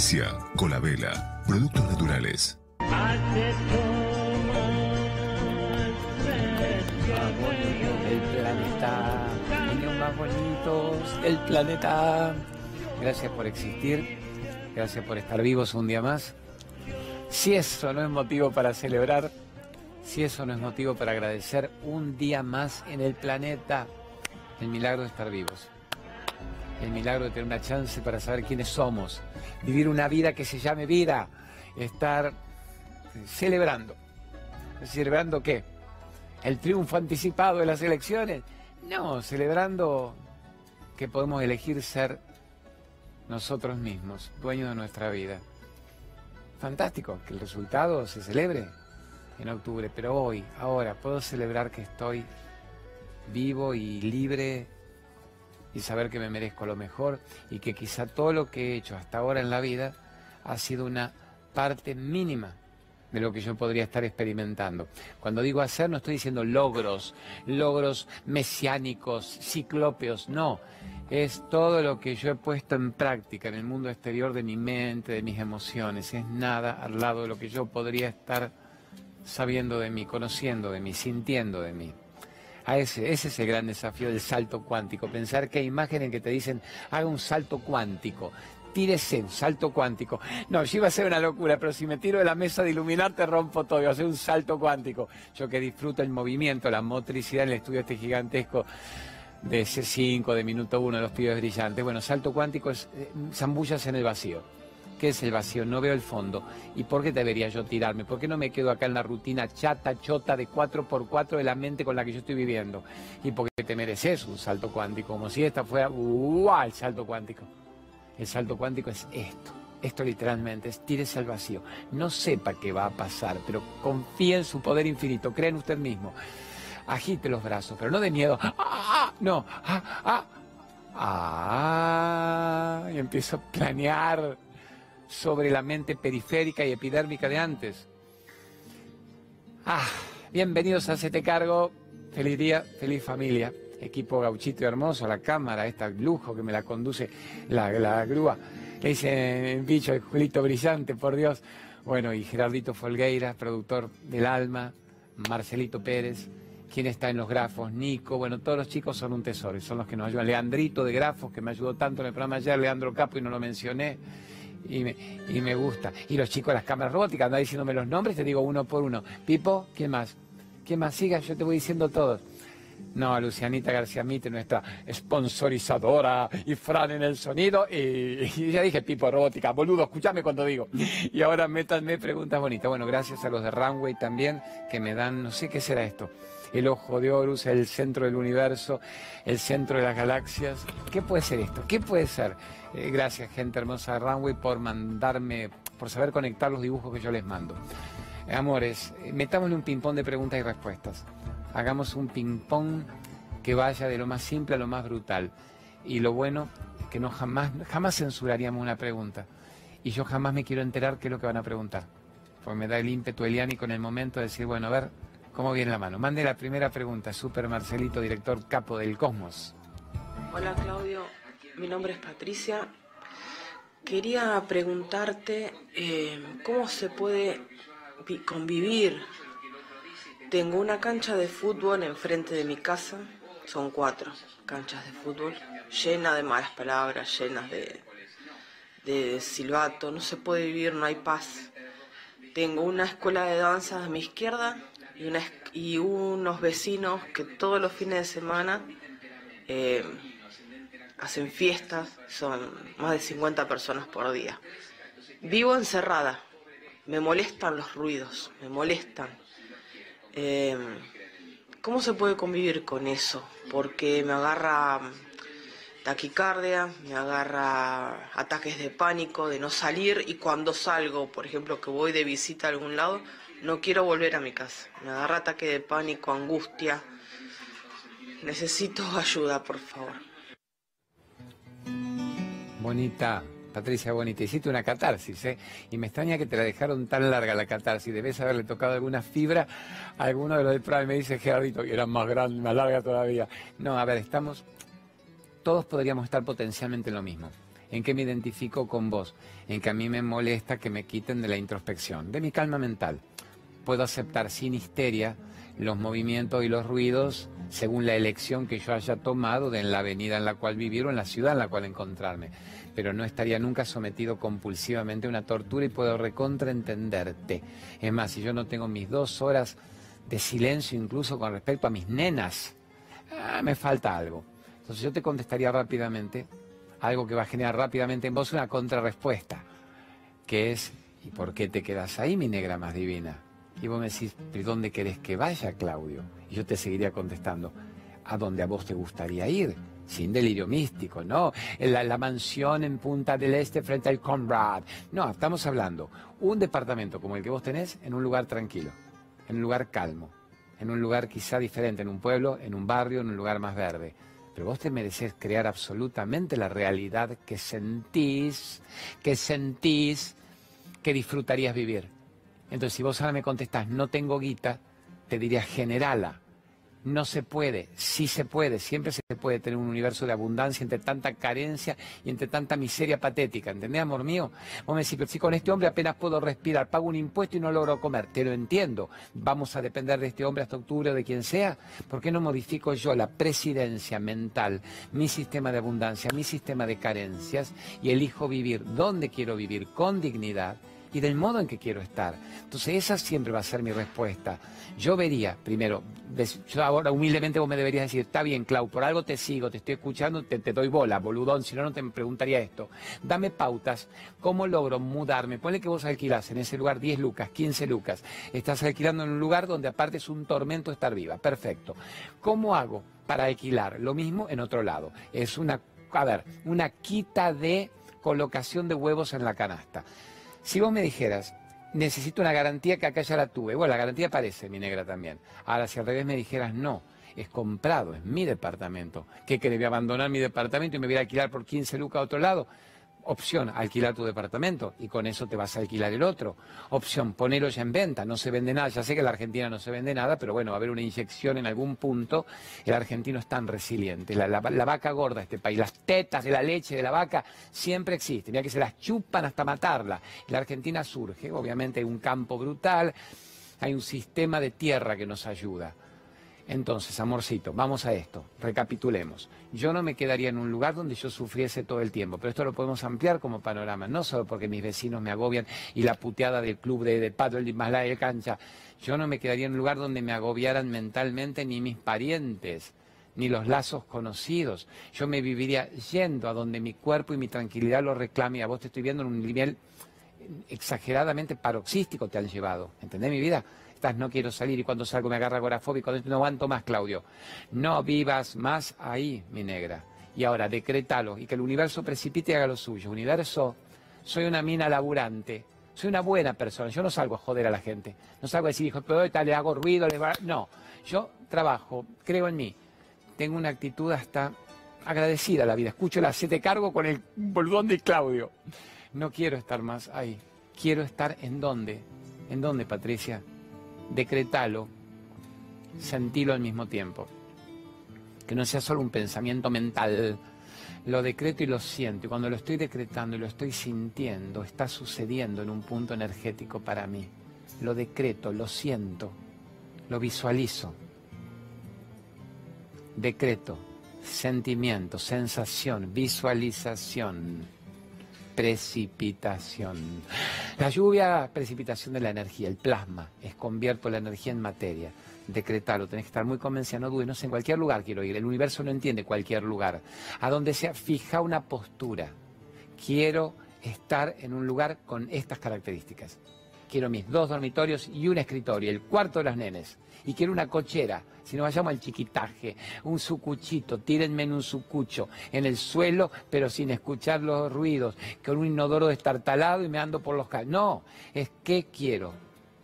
Auspicia Colabela. Productos naturales. del planeta, niños más bonitos del planeta. Gracias por existir, gracias por estar vivos un día más. Si eso no es motivo para celebrar, si eso no es motivo para agradecer un día más en el planeta, el milagro de estar vivos, el milagro de tener una chance para saber quiénes somos, vivir una vida que se llame vida, estar celebrando. ¿Celebrando qué? ¿El triunfo anticipado de las elecciones? No, celebrando que podemos elegir ser nosotros mismos, dueños de nuestra vida. Fantástico que el resultado se celebre en octubre, pero hoy, ahora, puedo celebrar que estoy vivo y libre y saber que me merezco lo mejor y que quizá todo lo que he hecho hasta ahora en la vida ha sido una parte mínima de lo que yo podría estar experimentando. Cuando digo hacer no estoy diciendo logros, logros mesiánicos, ciclópeos, no. Es todo lo que yo he puesto en práctica en el mundo exterior de mi mente, de mis emociones. Es nada al lado de lo que yo podría estar sabiendo de mí, conociendo de mí, sintiendo de mí. Ese, es el gran desafío del salto cuántico, pensar que hay imágenes que te dicen, haga un salto cuántico, tírese, un salto cuántico. No, yo iba a ser una locura, pero si me tiro de la mesa de iluminar te rompo todo, iba a hacer un salto cuántico. Yo que disfruto el movimiento, la motricidad en el estudio este gigantesco de C5, de minuto uno, de los pibes brillantes. Bueno, salto cuántico es eh, zambullas en el vacío. ¿Qué es el vacío? No veo el fondo. ¿Y por qué debería yo tirarme? ¿Por qué no me quedo acá en la rutina chata, chota de 4x4 de la mente con la que yo estoy viviendo? Y porque te mereces un salto cuántico, como si esta fuera ¡Uah! el salto cuántico. El salto cuántico es esto. Esto literalmente es tírese al vacío. No sepa qué va a pasar, pero confíe en su poder infinito. Cree en usted mismo. Agite los brazos, pero no de miedo. ¡Ah! ah no. ¡Ah! ¡Ah! ¡Ah! Y empiezo a planear sobre la mente periférica y epidérmica de antes. Ah, bienvenidos a Hacete Cargo. Feliz día, feliz familia. Equipo gauchito y hermoso, la cámara, esta lujo que me la conduce la, grúa. Le dice bicho, el Julito brillante, por Dios. Bueno, y Gerardito Folgueira, productor del Alma, Marcelito Pérez, quien está en los grafos, Nico, bueno, todos los chicos son un tesoro son los que nos ayudan. Leandrito de grafos, que me ayudó tanto en el programa ayer, Leandro Capo, y no lo mencioné y me, y me gusta. Y los chicos de las cámaras robóticas andan diciéndome los nombres, te digo uno por uno. Pipo, ¿quién más? ¿Quién más siga? Yo te voy diciendo todos. No, Lucianita García Mite, nuestra sponsorizadora, y Fran en el sonido, y, ya dije Pipo Robótica, boludo, escúchame cuando digo. Y ahora métanme preguntas bonitas. Bueno, gracias a los de Runway también, que me dan, no sé qué será esto. El ojo de Horus, el centro del universo, el centro de las galaxias. ¿Qué puede ser esto? ¿Qué puede ser? Eh, gracias, gente hermosa de Runway, por mandarme, por saber conectar los dibujos que yo les mando. Eh, amores, eh, metámosle un ping-pong de preguntas y respuestas. Hagamos un ping-pong que vaya de lo más simple a lo más brutal. Y lo bueno, que no jamás, jamás censuraríamos una pregunta. Y yo jamás me quiero enterar qué es lo que van a preguntar. Porque me da el ímpetu eliánico en el momento de decir, bueno, a ver cómo viene la mano. Mande la primera pregunta, Super Marcelito, director capo del Cosmos. Hola Claudio, mi nombre es Patricia. Quería preguntarte eh, cómo se puede convivir. Tengo una cancha de fútbol enfrente de mi casa, son cuatro canchas de fútbol, llenas de malas palabras, llenas de, de silbato, no se puede vivir, no hay paz. Tengo una escuela de danza a mi izquierda y, una, y unos vecinos que todos los fines de semana eh, hacen fiestas, son más de 50 personas por día. Vivo encerrada, me molestan los ruidos, me molestan. Eh, ¿Cómo se puede convivir con eso? Porque me agarra taquicardia, me agarra ataques de pánico, de no salir y cuando salgo, por ejemplo, que voy de visita a algún lado, no quiero volver a mi casa. Me agarra ataque de pánico, angustia. Necesito ayuda, por favor. Bonita, Patricia Bonita, hiciste una catarsis, ¿eh? Y me extraña que te la dejaron tan larga la catarsis. Debes haberle tocado alguna fibra a alguno de los del Prime. Me dice Gerardito que era más grande, más larga todavía. No, a ver, estamos. Todos podríamos estar potencialmente en lo mismo. ¿En qué me identifico con vos? En que a mí me molesta que me quiten de la introspección, de mi calma mental. Puedo aceptar sin histeria los movimientos y los ruidos según la elección que yo haya tomado de en la avenida en la cual vivir o en la ciudad en la cual encontrarme. Pero no estaría nunca sometido compulsivamente a una tortura y puedo recontraentenderte. Es más, si yo no tengo mis dos horas de silencio incluso con respecto a mis nenas, ah, me falta algo. Entonces yo te contestaría rápidamente, algo que va a generar rápidamente en vos una contrarrespuesta, que es, ¿y por qué te quedas ahí, mi negra más divina? Y vos me decís, ¿pero dónde querés que vaya, Claudio? Y yo te seguiría contestando, a donde a vos te gustaría ir, sin delirio místico, ¿no? La, la mansión en Punta del Este frente al Conrad. No, estamos hablando un departamento como el que vos tenés en un lugar tranquilo, en un lugar calmo, en un lugar quizá diferente, en un pueblo, en un barrio, en un lugar más verde. Pero vos te mereces crear absolutamente la realidad que sentís, que sentís, que disfrutarías vivir. Entonces, si vos ahora me contestás, no tengo guita, te diría generala. No se puede, sí se puede, siempre se puede tener un universo de abundancia entre tanta carencia y entre tanta miseria patética, ¿entendés, amor mío? Vos me decís, pero si con este hombre apenas puedo respirar, pago un impuesto y no logro comer, te lo entiendo, vamos a depender de este hombre hasta octubre o de quien sea, ¿por qué no modifico yo la presidencia mental, mi sistema de abundancia, mi sistema de carencias y elijo vivir donde quiero vivir con dignidad? Y del modo en que quiero estar. Entonces esa siempre va a ser mi respuesta. Yo vería, primero, yo ahora humildemente vos me deberías decir, está bien, Clau, por algo te sigo, te estoy escuchando, te, doy bola, boludón, si no, no te preguntaría esto. Dame pautas, ¿cómo logro mudarme? Ponle que vos alquilás en ese lugar 10 lucas, 15 lucas. Estás alquilando en un lugar donde aparte es un tormento estar viva. Perfecto. ¿Cómo hago para alquilar? Lo mismo en otro lado. Es una, a ver, una quita de colocación de huevos en la canasta. Si vos me dijeras, necesito una garantía que acá ya la tuve, bueno, la garantía aparece, mi negra también. Ahora, si al revés me dijeras, no, es comprado, es mi departamento, ¿qué que debe abandonar mi departamento y me voy a alquilar por 15 lucas a otro lado? Opción, alquilar tu departamento y con eso te vas a alquilar el otro. Opción, ponerlo ya en venta, no se vende nada. Ya sé que en la Argentina no se vende nada, pero bueno, va a haber una inyección en algún punto. El argentino es tan resiliente. La, vaca gorda de este país, las tetas de la leche de la vaca siempre existen. Ya que se las chupan hasta matarla. La Argentina surge, obviamente hay un campo brutal, hay un sistema de tierra que nos ayuda. Entonces, amorcito, vamos a esto, recapitulemos. Yo no me quedaría en un lugar donde yo sufriese todo el tiempo, pero esto lo podemos ampliar como panorama, no solo porque mis vecinos me agobian y la puteada del club de, de paddle de Malaya de cancha. Yo no me quedaría en un lugar donde me agobiaran mentalmente ni mis parientes, ni los lazos conocidos. Yo me viviría yendo a donde mi cuerpo y mi tranquilidad lo reclame. A vos te estoy viendo en un nivel exageradamente paroxístico te han llevado. ¿Entendés mi vida? No quiero salir y cuando salgo me agarra agorafóbico, no aguanto más, Claudio. No vivas más ahí, mi negra. Y ahora, decrétalo y que el universo precipite y haga lo suyo. Universo, soy una mina laburante, soy una buena persona, yo no salgo a joder a la gente, no salgo a decir, hijo, pero le hago ruido, le va... no, yo trabajo, creo en mí, tengo una actitud hasta agradecida a la vida, escucho la siete cargo con el boludón de Claudio. No quiero estar más ahí, quiero estar en dónde, en dónde, Patricia, decretalo, sentilo al mismo tiempo. Que no sea solo un pensamiento mental. Lo decreto y lo siento. Y cuando lo estoy decretando y lo estoy sintiendo, está sucediendo en un punto energético para mí. Lo decreto, lo siento, lo visualizo. Decreto, sentimiento, sensación, visualización precipitación. La lluvia, precipitación de la energía, el plasma, es convierto la energía en materia. Decretarlo, tenés que estar muy convencido, no dudes, no sé, en cualquier lugar quiero ir. El universo no entiende cualquier lugar. A donde sea, fija una postura. Quiero estar en un lugar con estas características. Quiero mis dos dormitorios y un escritorio, el cuarto de los nenes. Y quiero una cochera si no vayamos al chiquitaje, un sucuchito, tírenme en un sucucho, en el suelo, pero sin escuchar los ruidos, con un inodoro destartalado y me ando por los calles. No, es que quiero,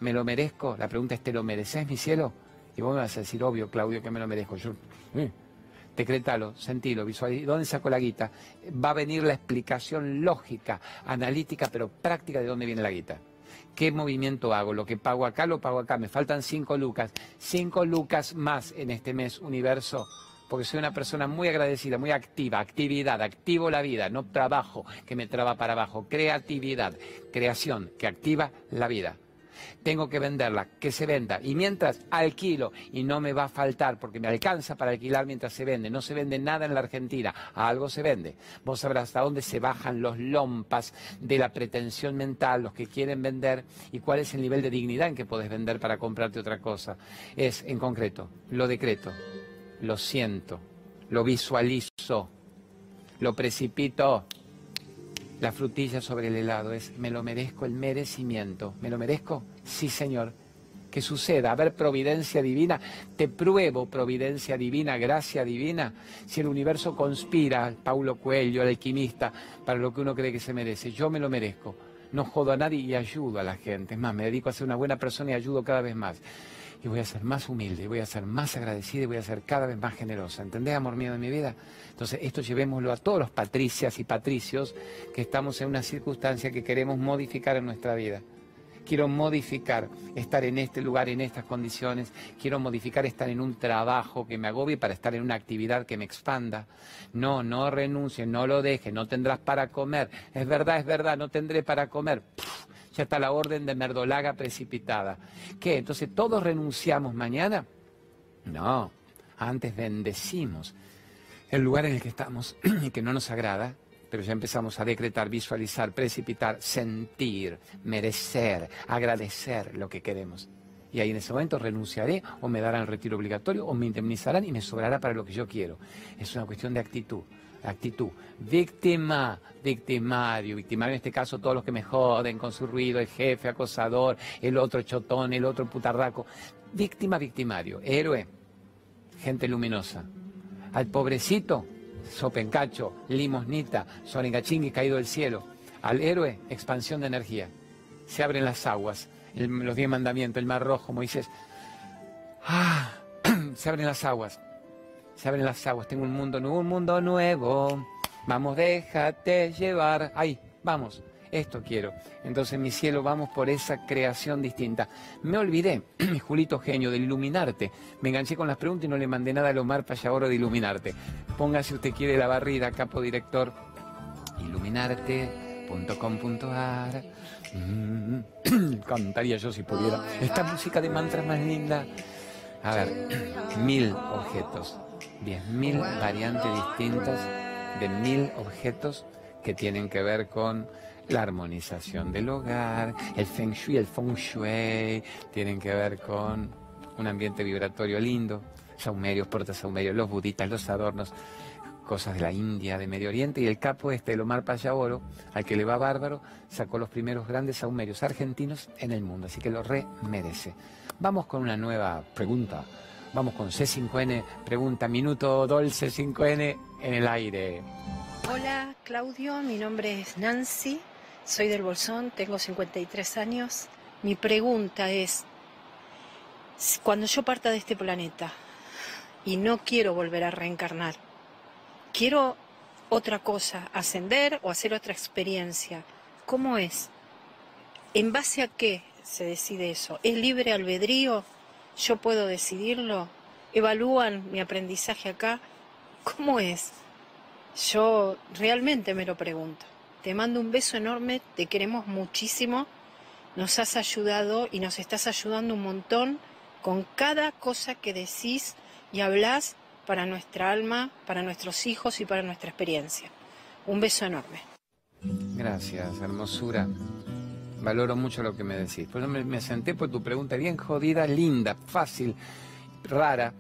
¿me lo merezco? La pregunta es, ¿te lo mereces, mi cielo? Y vos me vas a decir, obvio, Claudio, que me lo merezco. Yo, eh, decretalo, sentilo, visualiza. ¿Dónde saco la guita? Va a venir la explicación lógica, analítica, pero práctica de dónde viene la guita. ¿Qué movimiento hago? Lo que pago acá, lo pago acá. Me faltan cinco lucas. Cinco lucas más en este mes, universo. porque soy una persona muy agradecida, muy activa, actividad, activo la vida, no trabajo que me traba para abajo, creatividad, creación que activa la vida. Tengo que venderla, que se venda. Y mientras alquilo, y no me va a faltar, porque me alcanza para alquilar mientras se vende. No se vende nada en la Argentina, algo se vende. Vos sabrás hasta dónde se bajan los lompas de la pretensión mental, los que quieren vender, y cuál es el nivel de dignidad en que podés vender para comprarte otra cosa. Es, en concreto, lo decreto lo siento, lo visualizo, lo precipito. La frutilla sobre el helado es, me lo merezco, el merecimiento. ¿Me lo merezco? Sí, Señor. Que suceda. A ver, providencia divina. Te pruebo providencia divina, gracia divina. Si el universo conspira, Paulo Coelho, el alquimista, para lo que uno cree que se merece. Yo me lo merezco. No jodo a nadie y ayudo a la gente. Es más, me dedico a ser una buena persona y ayudo cada vez más y voy a ser más humilde, y voy a ser más agradecida y voy a ser cada vez más generosa. ¿Entendés, amor mío de mi vida? Entonces, esto llevémoslo a todos los patricias y patricios que estamos en una circunstancia que queremos modificar en nuestra vida. Quiero modificar estar en este lugar, en estas condiciones. Quiero modificar estar en un trabajo que me agobie para estar en una actividad que me expanda. No, no renuncie, no lo deje, no tendrás para comer. Es verdad, es verdad, no tendré para comer ya está la orden de merdolaga precipitada. ¿Qué? Entonces, ¿todos renunciamos mañana? No, antes bendecimos el lugar en el que estamos y que no nos agrada, pero ya empezamos a decretar, visualizar, precipitar, sentir, merecer, agradecer lo que queremos. Y ahí en ese momento renunciaré o me darán el retiro obligatorio o me indemnizarán y me sobrará para lo que yo quiero. Es una cuestión de actitud actitud. Víctima, victimario, victimario en este caso todos los que me joden con su ruido, el jefe acosador, el otro chotón, el otro putarraco. Víctima, victimario. Héroe, gente luminosa. Al pobrecito, sopencacho, limosnita, sonigachingui caído del cielo. Al héroe, expansión de energía. Se abren las aguas, los diez mandamientos, el mar rojo, Moisés. Ah, se abren las aguas se abren las aguas, tengo un mundo nuevo, un mundo nuevo. Vamos, déjate llevar. Ahí, vamos, esto quiero. Entonces, mi cielo, vamos por esa creación distinta. Me olvidé, Julito genio, de iluminarte. Me enganché con las preguntas y no le mandé nada a Omar Payaboro de iluminarte. Póngase usted quiere la barrida, capo director. Iluminarte.com.ar. Mm, cantaría yo si pudiera. Esta música de mantras más linda. A ver, mil objetos mil variantes distintas de mil objetos que tienen que ver con la armonización del hogar, el feng shui, el feng shui, tienen que ver con un ambiente vibratorio lindo, saumerios, saumerios, los buditas, los adornos, cosas de la India, de Medio Oriente, y el capo este, el Omar Payaboro, al que le va bárbaro, sacó los primeros grandes saumerios argentinos en el mundo, así que lo re merece. Vamos con una nueva pregunta Vamos con C5N, pregunta, minuto Dol C5N en el aire. Hola Claudio, mi nombre es Nancy, soy del Bolsón, tengo 53 años. Mi pregunta es, cuando yo parta de este planeta y no quiero volver a reencarnar, quiero otra cosa, ascender o hacer otra experiencia, ¿cómo es? ¿En base a qué se decide eso? ¿Es libre albedrío? Yo puedo decidirlo? ¿Evalúan mi aprendizaje acá? ¿Cómo es? Yo realmente me lo pregunto. Te mando un beso enorme, te queremos muchísimo, nos has ayudado y nos estás ayudando un montón con cada cosa que decís y hablas para nuestra alma, para nuestros hijos y para nuestra experiencia. Un beso enorme. Gracias, hermosura. Valoro mucho lo que me decís. Por eso me, senté por tu pregunta bien jodida, linda, fácil, rara,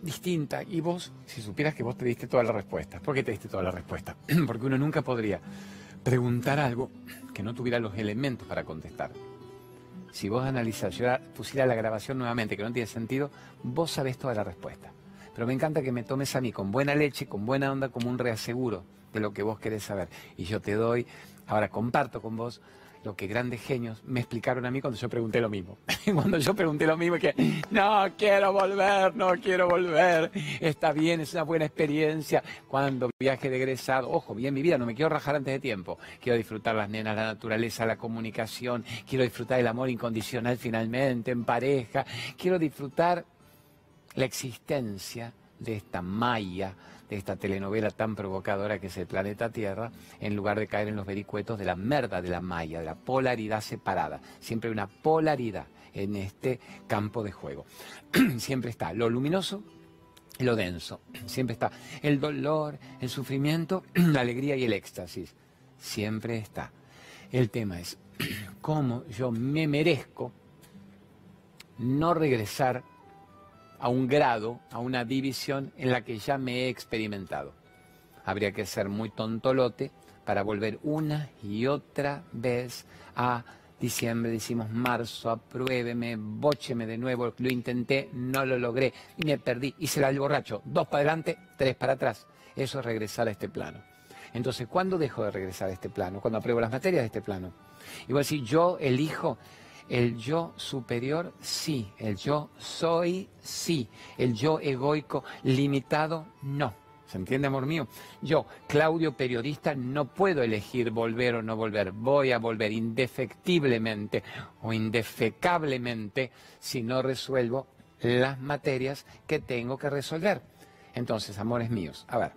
distinta. Y vos, si supieras que vos te diste todas las respuestas. ¿Por qué te diste todas las respuestas? Porque uno nunca podría preguntar algo que no tuviera los elementos para contestar. Si vos analizás, yo pusiera la grabación nuevamente, que no tiene sentido, vos sabés toda la respuesta. Pero me encanta que me tomes a mí con buena leche, con buena onda, como un reaseguro de lo que vos querés saber. Y yo te doy, ahora comparto con vos lo que grandes genios me explicaron a mí cuando yo pregunté lo mismo. cuando yo pregunté lo mismo, que no quiero volver, no quiero volver, está bien, es una buena experiencia. Cuando viaje de ojo, bien mi vida, no me quiero rajar antes de tiempo. Quiero disfrutar las nenas, la naturaleza, la comunicación, quiero disfrutar el amor incondicional finalmente, en pareja, quiero disfrutar la existencia de esta malla, de esta telenovela tan provocadora que es el planeta Tierra, en lugar de caer en los vericuetos de la merda de la malla, de la polaridad separada. Siempre hay una polaridad en este campo de juego. Siempre está lo luminoso lo denso. Siempre está el dolor, el sufrimiento, la alegría y el éxtasis. Siempre está. El tema es cómo yo me merezco no regresar a un grado, a una división en la que ya me he experimentado. Habría que ser muy tontolote para volver una y otra vez a diciembre, decimos marzo, apruébeme, bócheme de nuevo, lo intenté, no lo logré y me perdí. Hice el borracho, dos para adelante, tres para atrás. Eso es regresar a este plano. Entonces, ¿cuándo dejo de regresar a este plano? Cuando apruebo las materias de este plano. Y voy decir, yo elijo el yo superior, sí. El yo soy, sí. El yo egoico limitado, no. ¿Se entiende, amor mío? Yo, Claudio, periodista, no puedo elegir volver o no volver. Voy a volver indefectiblemente o indefecablemente si no resuelvo las materias que tengo que resolver. Entonces, amores míos, a ver.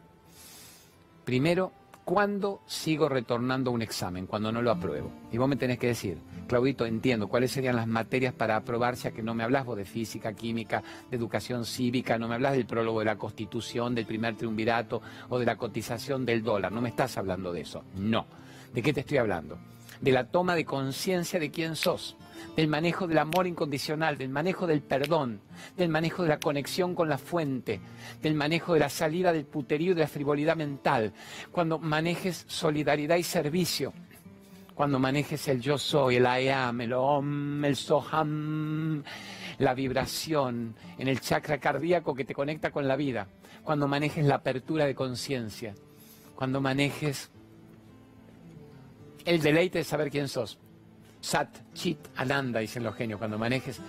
Primero, ¿cuándo sigo retornando un examen? Cuando no lo apruebo. Y vos me tenés que decir, Claudito, entiendo cuáles serían las materias para aprobar, ya que no me hablas vos de física, química, de educación cívica, no me hablas del prólogo de la Constitución, del primer triunvirato o de la cotización del dólar, no me estás hablando de eso, no. ¿De qué te estoy hablando? De la toma de conciencia de quién sos, del manejo del amor incondicional, del manejo del perdón, del manejo de la conexión con la fuente, del manejo de la salida del puterío y de la frivolidad mental, cuando manejes solidaridad y servicio, cuando manejes el yo soy, el I am, el om, el soham, la vibración en el chakra cardíaco que te conecta con la vida, cuando manejes la apertura de conciencia, cuando manejes el deleite de saber quién sos. Sat, Chit, Ananda, dicen los genios, cuando manejes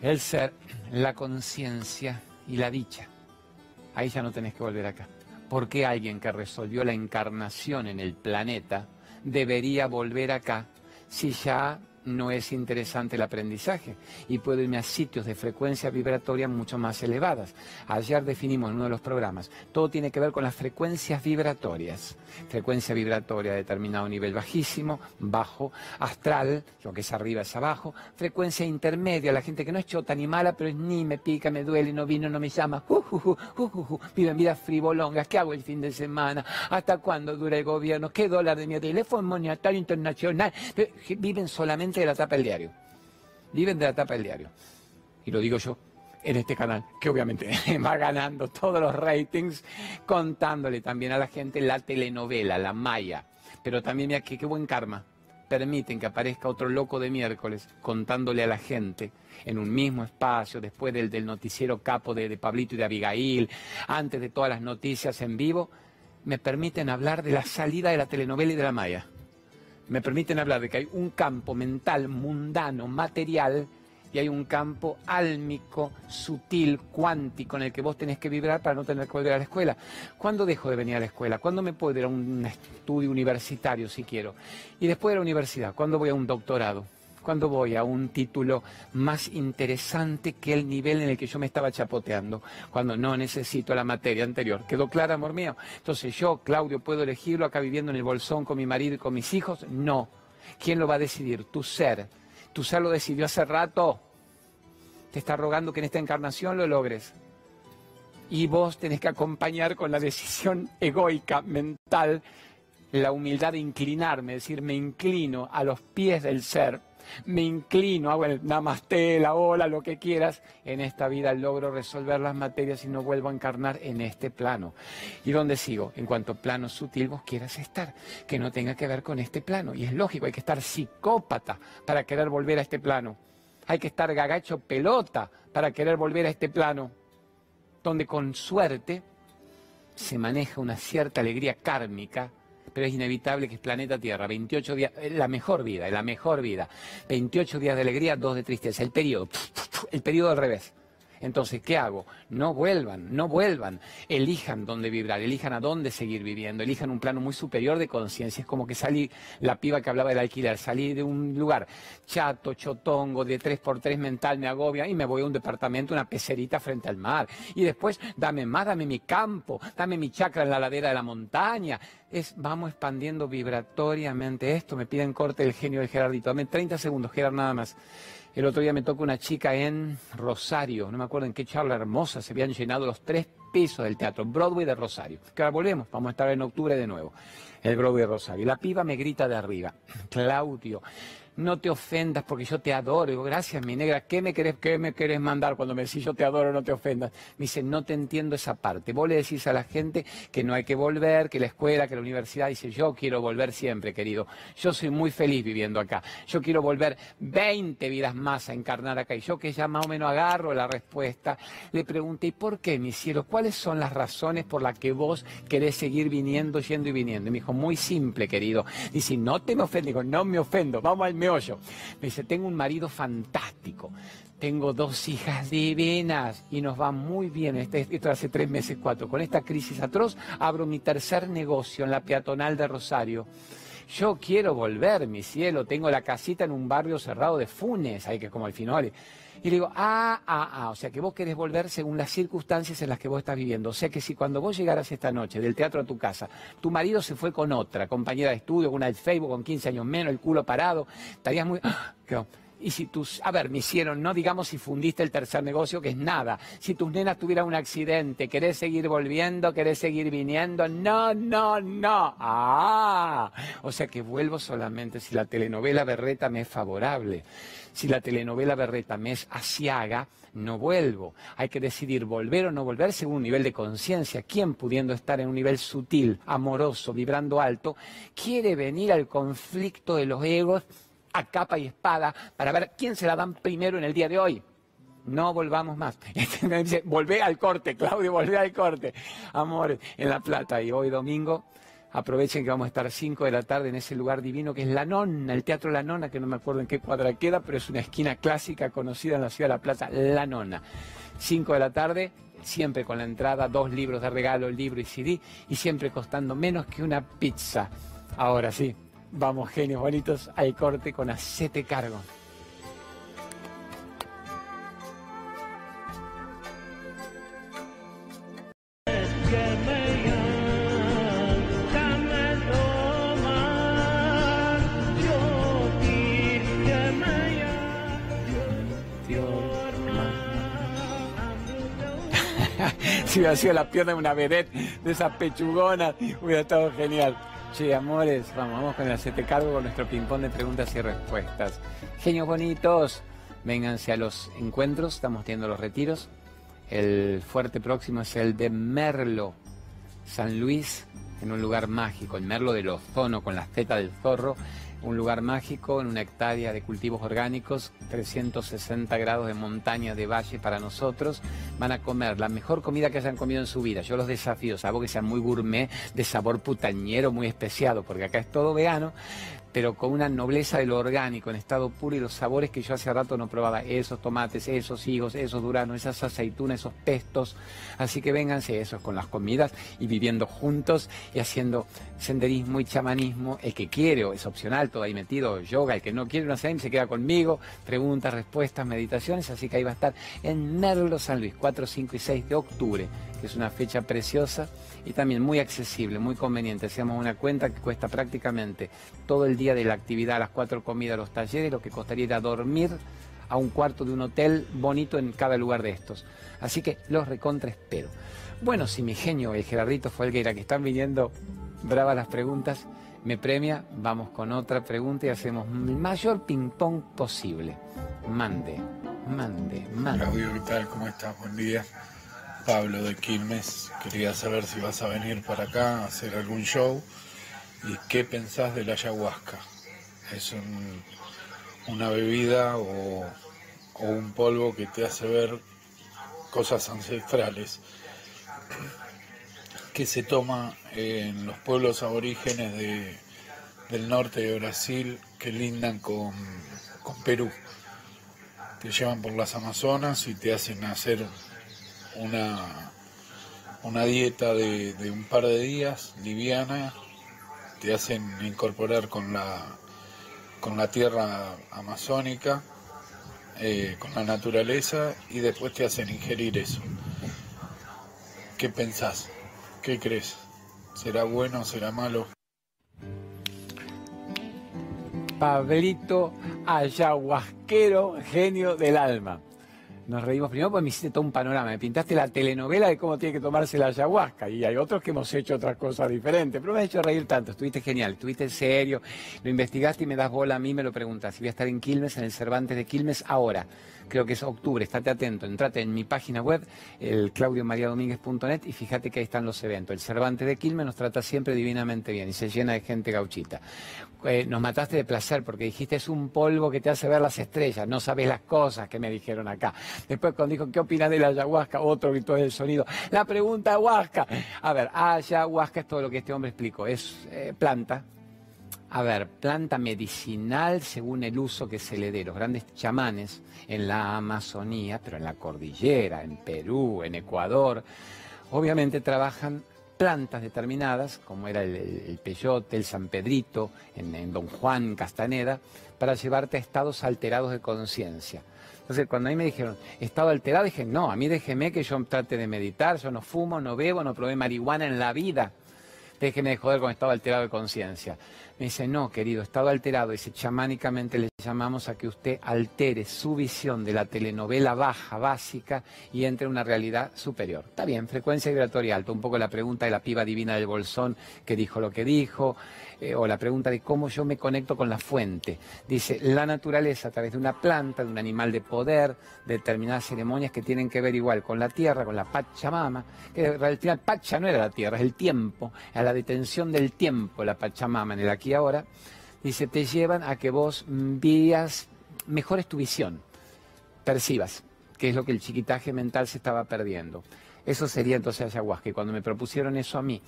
el ser, la conciencia y la dicha. Ahí ya no tenés que volver acá. Porque alguien que resolvió la encarnación en el planeta debería volver acá si ya no es interesante el aprendizaje y puedo irme a sitios de frecuencia vibratoria mucho más elevadas. Ayer definimos en uno de los programas, todo tiene que ver con las frecuencias vibratorias. Frecuencia vibratoria a determinado nivel bajísimo, bajo, astral, lo que es arriba es abajo, frecuencia intermedia, la gente que no es chota ni mala, pero es ni me pica, me duele, no vino, no me llama, viven vidas frivolongas, ¿qué hago el fin de semana? ¿Hasta cuándo dura el gobierno? ¿Qué dólar de mi teléfono monetario internacional? Viven solamente de la tapa del diario. Viven de la tapa del diario. Y lo digo yo en este canal, que obviamente va ganando todos los ratings, contándole también a la gente la telenovela, la maya. Pero también mira que qué buen karma. Permiten que aparezca otro loco de miércoles contándole a la gente en un mismo espacio, después del, del noticiero capo de, de Pablito y de Abigail, antes de todas las noticias en vivo, me permiten hablar de la salida de la telenovela y de la maya me permiten hablar de que hay un campo mental, mundano, material, y hay un campo álmico, sutil, cuántico, en el que vos tenés que vibrar para no tener que volver a la escuela. ¿Cuándo dejo de venir a la escuela? ¿Cuándo me puedo ir a un estudio universitario si quiero? Y después de la universidad, ¿cuándo voy a un doctorado? Cuando voy a un título más interesante que el nivel en el que yo me estaba chapoteando, cuando no necesito la materia anterior. ¿Quedó clara, amor mío? Entonces yo, Claudio, ¿puedo elegirlo acá viviendo en el bolsón con mi marido y con mis hijos? No. ¿Quién lo va a decidir? Tu ser. Tu ser lo decidió hace rato. Te está rogando que en esta encarnación lo logres. Y vos tenés que acompañar con la decisión egoica, mental, la humildad de inclinarme, decir, me inclino a los pies del ser me inclino, hago el namaste, la ola, lo que quieras, en esta vida logro resolver las materias y no vuelvo a encarnar en este plano. ¿Y dónde sigo? En cuanto plano sutil vos quieras estar, que no tenga que ver con este plano. Y es lógico, hay que estar psicópata para querer volver a este plano. Hay que estar gagacho pelota para querer volver a este plano, donde con suerte se maneja una cierta alegría kármica pero es inevitable que es planeta Tierra, 28 días, la mejor vida, la mejor vida, 28 días de alegría, dos de tristeza, el periodo, el periodo al revés, Entonces, ¿qué hago? No vuelvan, no vuelvan. Elijan dónde vibrar, elijan a dónde seguir viviendo, elijan un plano muy superior de conciencia. Es como que salí, la piba que hablaba del alquiler, salí de un lugar chato, chotongo, de 3x3 mental, me agobia y me voy a un departamento, una pecerita frente al mar. Y después, dame más, dame mi campo, dame mi chacra en la ladera de la montaña. Es, vamos expandiendo vibratoriamente esto. Me piden corte el genio del Gerardito. Dame 30 segundos, Gerard, nada más. El otro día me toca una chica en Rosario, no me acuerdo en qué charla hermosa, se habían llenado los tres pisos del teatro Broadway de Rosario. Que ahora volvemos, vamos a estar en octubre de nuevo, el Broadway de Rosario. La piba me grita de arriba, Claudio, no te ofendas porque yo te adoro. Digo, gracias, mi negra, ¿qué me querés, qué me querés mandar cuando me decís yo te adoro, no te ofendas? Me dice, no te entiendo esa parte. Vos le decís a la gente que no hay que volver, que la escuela, que la universidad. Dice, yo quiero volver siempre, querido. Yo soy muy feliz viviendo acá. Yo quiero volver 20 vidas más a encarnar acá. Y yo que ya más o menos agarro la respuesta, le pregunté, ¿y por qué, mi cielo? ¿Cuáles son las razones por las que vos querés seguir viniendo, yendo y viniendo? Y me dijo, muy simple, querido. Dice, no te me ofendas. Digo, no me ofendo, vamos al meollo. Me dice, tengo un marido fantástico, tengo dos hijas divinas y nos va muy bien. Este, esto hace tres meses, cuatro. Con esta crisis atroz abro mi tercer negocio en la peatonal de Rosario. Yo quiero volver, mi cielo. Tengo la casita en un barrio cerrado de Funes, ahí que es como el Finole. Y le digo, ah, ah, ah, o sea que vos querés volver según las circunstancias en las que vos estás viviendo. O sea que si cuando vos llegaras esta noche del teatro a tu casa, tu marido se fue con otra, compañera de estudio, con una de Facebook, con 15 años menos, el culo parado, estarías muy... Y si tus, a ver, me hicieron, no digamos si fundiste el tercer negocio, que es nada. Si tus nenas tuvieran un accidente, querés seguir volviendo, querés seguir viniendo, no, no, no. Ah, o sea que vuelvo solamente si la telenovela Berreta me es favorable. Si la telenovela Berreta me es asiaga, no vuelvo. Hay que decidir volver o no volver según un nivel de conciencia. ¿Quién pudiendo estar en un nivel sutil, amoroso, vibrando alto, quiere venir al conflicto de los egos a capa y espada para ver quién se la dan primero en el día de hoy? No volvamos más. volvé al corte, Claudio, volvé al corte. Amor, en La Plata. Y hoy domingo Aprovechen que vamos a estar 5 de la tarde en ese lugar divino que es La Nonna, el Teatro La Nonna, que no me acuerdo en qué cuadra queda, pero es una esquina clásica conocida en la ciudad de La Plata, La Nonna. 5 de la tarde, siempre con la entrada, dos libros de regalo, libro y CD, y siempre costando menos que una pizza. Ahora sí, vamos genios bonitos al corte con acete cargo. si hubiera sido la pierna de una vedette de esas pechugonas, hubiera estado genial. Che, amores, vamos, vamos con el hacete cargo con nuestro ping-pong de preguntas y respuestas. Genios bonitos, vénganse a los encuentros, estamos teniendo los retiros. El fuerte próximo es el de Merlo, San Luis, en un lugar mágico, el Merlo del Ozono, con las tetas del zorro un lugar mágico en una hectárea de cultivos orgánicos, 360 grados de montaña, de valle para nosotros. Van a comer la mejor comida que hayan comido en su vida. Yo los desafío, algo que sea muy gourmet, de sabor putañero, muy especiado, porque acá es todo vegano, pero con una nobleza de lo orgánico, en estado puro y los sabores que yo hace rato no probaba, esos tomates, esos higos, esos duranos, esas aceitunas, esos pestos. Así que vénganse esos con las comidas y viviendo juntos y haciendo senderismo y chamanismo. El que quiere, o es opcional, todo ahí metido, yoga, el que no quiere no sé, se queda conmigo, preguntas, respuestas, meditaciones, así que ahí va a estar en Merlo San Luis, 4, 5 y 6 de octubre, es una fecha preciosa y también muy accesible, muy conveniente. Hacemos una cuenta que cuesta prácticamente todo el día de la actividad, las cuatro comidas, los talleres, lo que costaría ir dormir a un cuarto de un hotel bonito en cada lugar de estos. Así que los recontra espero. Bueno, si mi genio, el Gerardito Folguera, que están viniendo bravas las preguntas, me premia, vamos con otra pregunta y hacemos el mayor ping-pong posible. Mande, mande, mande. Claudio, ¿qué tal? ¿Cómo estás? Buen día. Pablo de Quilmes. Quería saber si vas a venir para acá a hacer algún show y qué pensás de la ayahuasca. ¿Es una bebida o, un polvo que te hace ver cosas ancestrales? que se toma en los pueblos aborígenes del norte de Brasil que lindan con, con Perú. te llevan por las Amazonas y te hacen hacer una, una dieta de, de un par de días liviana, te hacen incorporar con la, con la tierra amazónica, eh, con la naturaleza y después te hacen ingerir eso. ¿Qué pensás? ¿Qué crees? ¿Será bueno? ¿Será malo? Pablito Ayahuasquero, genio del alma. Nos reímos primero porque me hiciste todo un panorama, me pintaste la telenovela de cómo tiene que tomarse la ayahuasca. Y hay otros que hemos hecho otras cosas diferentes, pero me has hecho reír tanto, estuviste genial, estuviste serio, lo investigaste y me das bola a mí, me lo preguntas. Y voy a estar en Quilmes, en el Cervantes de Quilmes ahora. Creo que es octubre, estate atento, entrate en mi página web, el claudiomariadomínguez.net y fíjate que ahí están los eventos. El Cervantes de Quilmes nos trata siempre divinamente bien y se llena de gente gauchita. Eh, nos mataste de placer porque dijiste es un polvo que te hace ver las estrellas, no sabes las cosas que me dijeron acá. Después cuando dijo, ¿qué opinas de la ayahuasca? Otro gritó del sonido. La pregunta ayahuasca. A ver, ayahuasca es todo lo que este hombre explicó. Es eh, planta, a ver, planta medicinal según el uso que se le dé. Los grandes chamanes en la Amazonía, pero en la cordillera, en Perú, en Ecuador, obviamente trabajan plantas determinadas, como era el, peyote, el San Pedrito, en, en, Don Juan, Castaneda, para llevarte a estados alterados de conciencia. Entonces, cuando a mí me dijeron, estado alterado, dije, no, a mí déjeme que yo trate de meditar, yo no fumo, no bebo, no probé marihuana en la vida. Déjeme de joder con estado alterado de conciencia. Me dice, no, querido, estado alterado. Dice, chamánicamente le llamamos a que usted altere su visión de la telenovela baja, básica, y entre en una realidad superior. Está bien, frecuencia vibratoria alta. Un poco la pregunta de la piba divina del bolsón que dijo lo que dijo, eh, o la pregunta de cómo yo me conecto con la fuente. Dice, la naturaleza a través de una planta, de un animal de poder, determinadas ceremonias que tienen que ver igual con la tierra, con la Pachamama, que al final Pacha no era la tierra, es el tiempo, a la detención del tiempo, la Pachamama en el aquí y ahora, dice, te llevan a que vos veas, mejores tu visión, percibas, que es lo que el chiquitaje mental se estaba perdiendo. Eso sería entonces ayahuasca. Y cuando me propusieron eso a mí,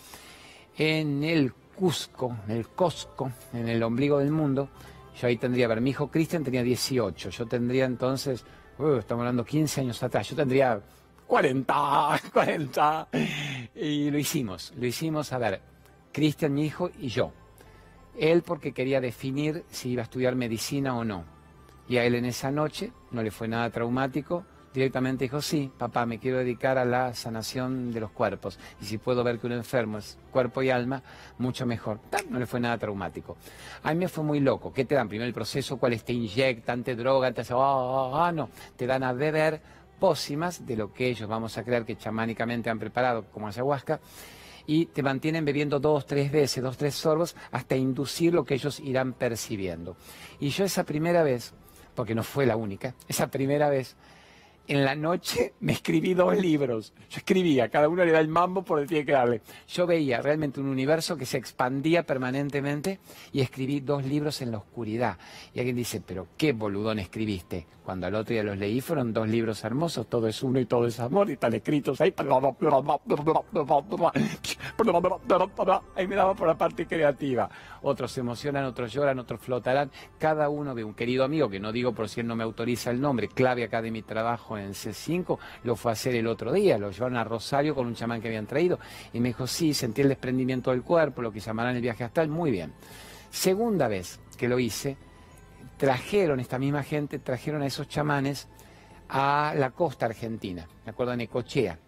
en el Cusco, en el Cosco, en el ombligo del mundo, yo ahí tendría, a ver, mi hijo Cristian tenía 18, yo tendría entonces, uh, estamos hablando 15 años atrás, yo tendría 40, 40, y lo hicimos, lo hicimos, a ver, Cristian, mi hijo, y yo. Él porque quería definir si iba a estudiar medicina o no. Y a él en esa noche no le fue nada traumático, directamente dijo, sí, papá, me quiero dedicar a la sanación de los cuerpos. Y si puedo ver que un enfermo es cuerpo y alma, mucho mejor. No le fue nada traumático. A mí me fue muy loco. ¿Qué te dan? Primero el proceso, cuáles te inyectan, te drogan, te hacen, ah, ah, no. Te dan a beber pócimas de lo que ellos, vamos a creer que chamánicamente han preparado, como ayahuasca, y te mantienen bebiendo dos, tres veces, dos, tres sorbos, hasta inducir lo que ellos irán percibiendo. Y yo esa primera vez, porque no fue la única, esa primera vez en la noche me escribí dos libros. Yo escribía, cada uno le da el mambo por el tiene que darle. Yo veía realmente un universo que se expandía permanentemente y escribí dos libros en la oscuridad. Y alguien dice, pero qué boludón escribiste. Cuando al otro día los leí fueron dos libros hermosos, todo es uno y todo es amor, y están escritos ahí. Ahí me daba por la parte creativa. Otros se emocionan, otros lloran, otros flotarán. Cada uno ve un querido amigo, que no digo por si él no me autoriza el nombre, clave acá de mi trabajo C5, lo fue a hacer el otro día, lo llevaron a Rosario con un chamán que habían traído. Y me dijo, sí, sentí el desprendimiento del cuerpo, lo que llamarán el viaje astral, muy bien. Segunda vez que lo hice, trajeron, esta misma gente, trajeron a esos chamanes a la costa argentina, me acuerdo, en Ecochea.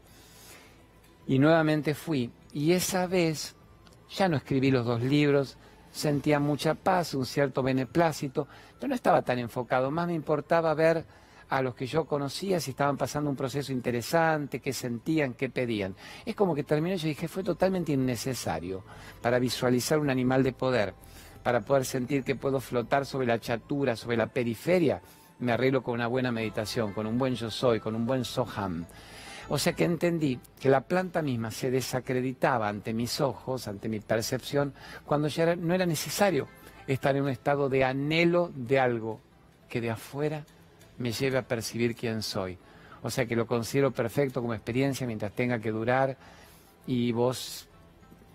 Y nuevamente fui, y esa vez ya no escribí los dos libros, sentía mucha paz, un cierto beneplácito, pero no estaba tan enfocado, más me importaba ver a los que yo conocía si estaban pasando un proceso interesante, qué sentían, qué pedían. Es como que terminé, yo dije, fue totalmente innecesario para visualizar un animal de poder para poder sentir que puedo flotar sobre la chatura, sobre la periferia, me arreglo con una buena meditación, con un buen yo soy, con un buen soham. O sea que entendí que la planta misma se desacreditaba ante mis ojos, ante mi percepción, cuando ya no era necesario estar en un estado de anhelo de algo que de afuera me lleve a percibir quién soy. O sea que lo considero perfecto como experiencia mientras tenga que durar y vos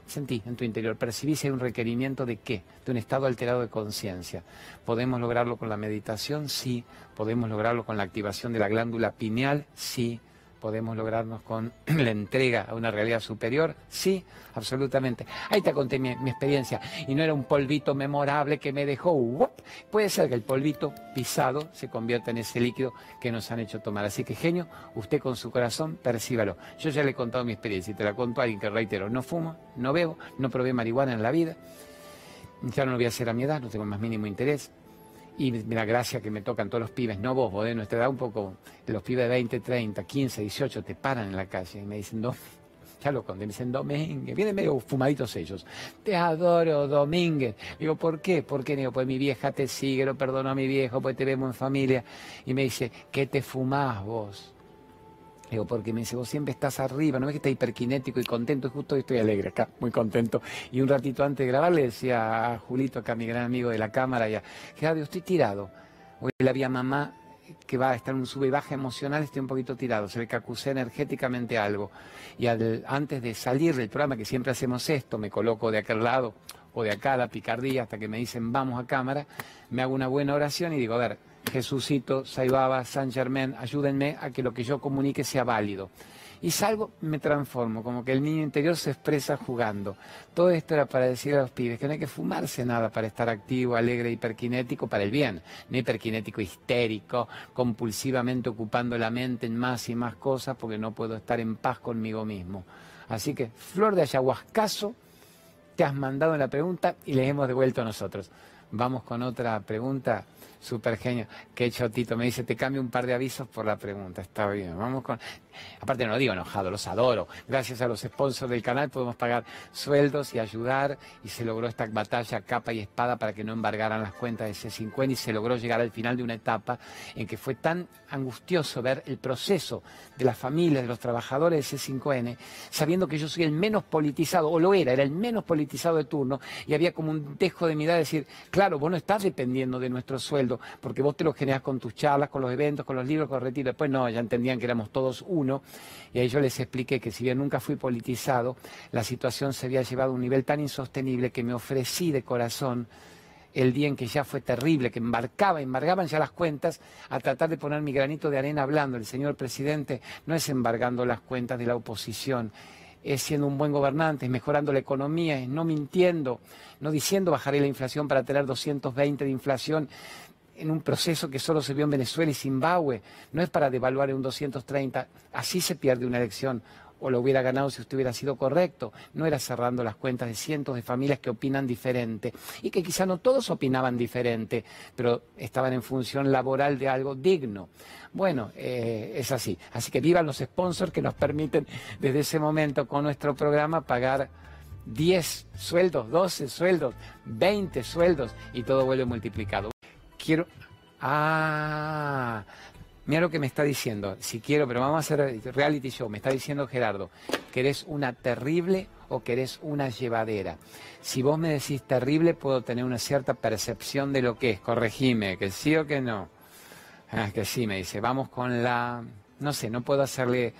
sentí en tu interior, percibí si hay un requerimiento de qué, de un estado alterado de conciencia. ¿Podemos lograrlo con la meditación? Sí. ¿Podemos lograrlo con la activación de la glándula pineal? Sí podemos lograrnos con la entrega a una realidad superior? Sí, absolutamente. Ahí te conté mi, experiencia y no era un polvito memorable que me dejó. Puede ser que el polvito pisado se convierta en ese líquido que nos han hecho tomar. Así que genio, usted con su corazón percíbalo. Yo ya le he contado mi experiencia y te la cuento a alguien que reitero, no fumo, no bebo, no probé marihuana en la vida. Ya no lo voy a hacer a mi edad, no tengo más mínimo interés y la gracia que me tocan todos los pibes, no vos, vos de nuestra edad un poco, los pibes de 20, 30, 15, 18 te paran en la calle y me dicen, no, ya lo conté, me dicen Domínguez, vienen medio fumaditos ellos, te adoro Domínguez, digo, ¿por qué? ¿Por qué? Digo, pues mi vieja te sigue, lo perdono a mi viejo, pues te vemos en familia, y me dice, ¿qué te fumás vos? Digo, porque me dice, vos siempre estás arriba, no ves que estás hiperkinético y contento, y justo hoy estoy alegre acá, muy contento. Y un ratito antes de grabar le decía a Julito, acá mi gran amigo de la cámara, ya, Gerardo, estoy tirado. Hoy la vi a mamá que va a estar en un sube y baja emocional, estoy un poquito tirado, se ve que acusé energéticamente algo. Y antes de salir del programa, que siempre hacemos esto, me coloco de aquel lado o de acá, la picardía, hasta que me dicen vamos a cámara, me hago una buena oración y digo, a ver, Jesucito, Saibaba, San Germán, ayúdenme a que lo que yo comunique sea válido. Y salgo, me transformo, como que el niño interior se expresa jugando. Todo esto era para decir a los pibes que no hay que fumarse nada para estar activo, alegre, hiperkinético para el bien. No hiperkinético histérico, compulsivamente ocupando la mente en más y más cosas porque no puedo estar en paz conmigo mismo. Así que, Flor de Ayahuascazo, te has mandado la pregunta y le hemos devuelto a nosotros. Vamos con otra pregunta. Super genio. Qué chotito. Me dice, te cambio un par de avisos por la pregunta. Está bien. Vamos con. Aparte no lo digo enojado, los adoro. Gracias a los sponsors del canal podemos pagar sueldos y ayudar. Y se logró esta batalla capa y espada para que no embargaran las cuentas de C5N y se logró llegar al final de una etapa en que fue tan angustioso ver el proceso de las familias, de los trabajadores de C5N, sabiendo que yo soy el menos politizado, o lo era, era el menos politizado de turno, y había como un dejo de mirada de decir, claro, vos no estás dependiendo de nuestro sueldo, porque vos te lo generas con tus charlas, con los eventos, con los libros, con los retiros. Después no, ya entendían que éramos todos uno y ahí yo les expliqué que si bien nunca fui politizado, la situación se había llevado a un nivel tan insostenible que me ofrecí de corazón el día en que ya fue terrible, que embarcaba, embargaban ya las cuentas, a tratar de poner mi granito de arena hablando. El señor presidente no es embargando las cuentas de la oposición, es siendo un buen gobernante, es mejorando la economía, es no mintiendo, no diciendo bajaré la inflación para tener 220 de inflación, en un proceso que solo se vio en Venezuela y Zimbabue. No es para devaluar en un 230. Así se pierde una elección. O lo hubiera ganado si usted hubiera sido correcto. No era cerrando las cuentas de cientos de familias que opinan diferente. Y que quizá no todos opinaban diferente, pero estaban en función laboral de algo digno. Bueno, eh, es así. Así que vivan los sponsors que nos permiten desde ese momento con nuestro programa pagar 10 sueldos, 12 sueldos, 20 sueldos y todo vuelve multiplicado quiero... Ah, mira lo que me está diciendo. Si quiero, pero vamos a hacer reality show. Me está diciendo Gerardo, que eres una terrible o que eres una llevadera. Si vos me decís terrible, puedo tener una cierta percepción de lo que es. Corregime, que sí o que no. Ah, que sí, me dice. Vamos con la... No sé, no puedo hacerle...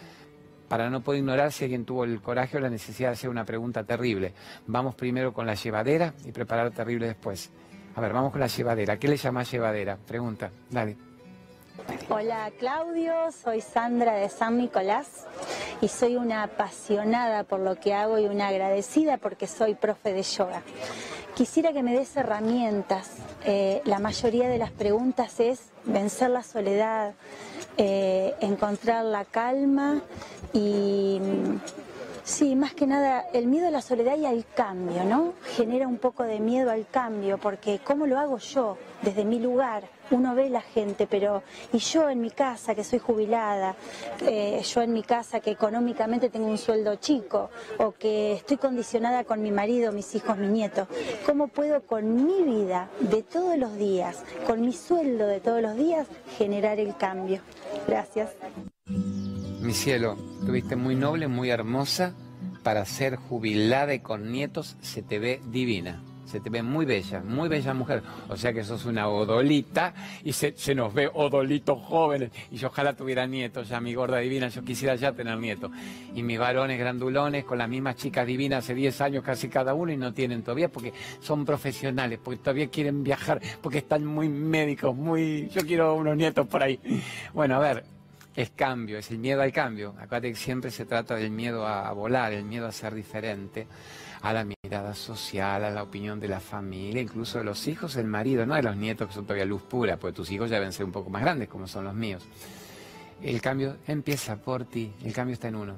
Para no poder ignorar si alguien tuvo el coraje o la necesidad de hacer una pregunta terrible. Vamos primero con la llevadera y preparar terrible después. A ver, vamos con la llevadera. ¿Qué le llama llevadera? Pregunta, dale. Hola Claudio, soy Sandra de San Nicolás y soy una apasionada por lo que hago y una agradecida porque soy profe de yoga. Quisiera que me des herramientas. Eh, la mayoría de las preguntas es vencer la soledad, eh, encontrar la calma y Sí, más que nada el miedo a la soledad y al cambio, ¿no? Genera un poco de miedo al cambio, porque ¿cómo lo hago yo? Desde mi lugar, uno ve la gente, pero y yo en mi casa que soy jubilada, eh, yo en mi casa que económicamente tengo un sueldo chico o que estoy condicionada con mi marido, mis hijos, mi nieto, ¿cómo puedo con mi vida de todos los días, con mi sueldo de todos los días, generar el cambio? Gracias. Mi cielo, tuviste muy noble, muy hermosa. Para ser jubilada y con nietos se te ve divina. se te ve muy bella, muy bella mujer. O sea que sos una odolita y se, nos ve odolitos jóvenes. Y yo ojalá tuviera nietos, ya mi gorda divina, yo quisiera ya tener nietos. Y mis varones grandulones con las mismas chicas divinas hace 10 años casi cada uno y no tienen todavía porque son profesionales, porque todavía quieren viajar, porque están muy médicos, muy... Yo quiero unos nietos por ahí. Bueno, a ver, es cambio, es el miedo al cambio. Acuérdate que siempre se trata del miedo a, volar, el miedo a ser diferente, a la mirada social, a la opinión de la familia, incluso de los hijos, el marido, no de los nietos que son todavía luz pura, porque tus hijos ya deben ser un poco más grandes como son los míos. El cambio empieza por ti, el cambio está en uno.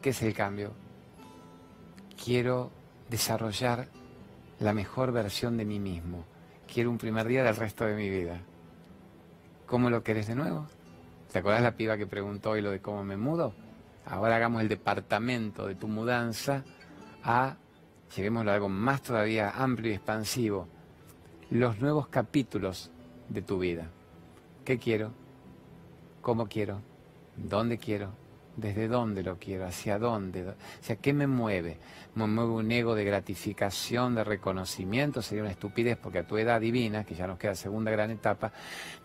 ¿Qué es el cambio? Quiero desarrollar la mejor versión de mí mismo. Quiero un primer día del resto de mi vida. ¿Cómo lo querés de nuevo? ¿Te acuerdas la piba que preguntó hoy lo de cómo me mudo? Ahora hagamos el departamento de tu mudanza a, llevémoslo a algo más todavía amplio y expansivo, los nuevos capítulos de tu vida. ¿Qué quiero? ¿Cómo quiero? ¿Dónde quiero? ¿Desde dónde lo quiero? ¿Hacia dónde? O sea, ¿qué me mueve? ¿Me mueve un ego de gratificación, de reconocimiento? Sería una estupidez porque a tu edad divina, que ya nos queda segunda gran etapa,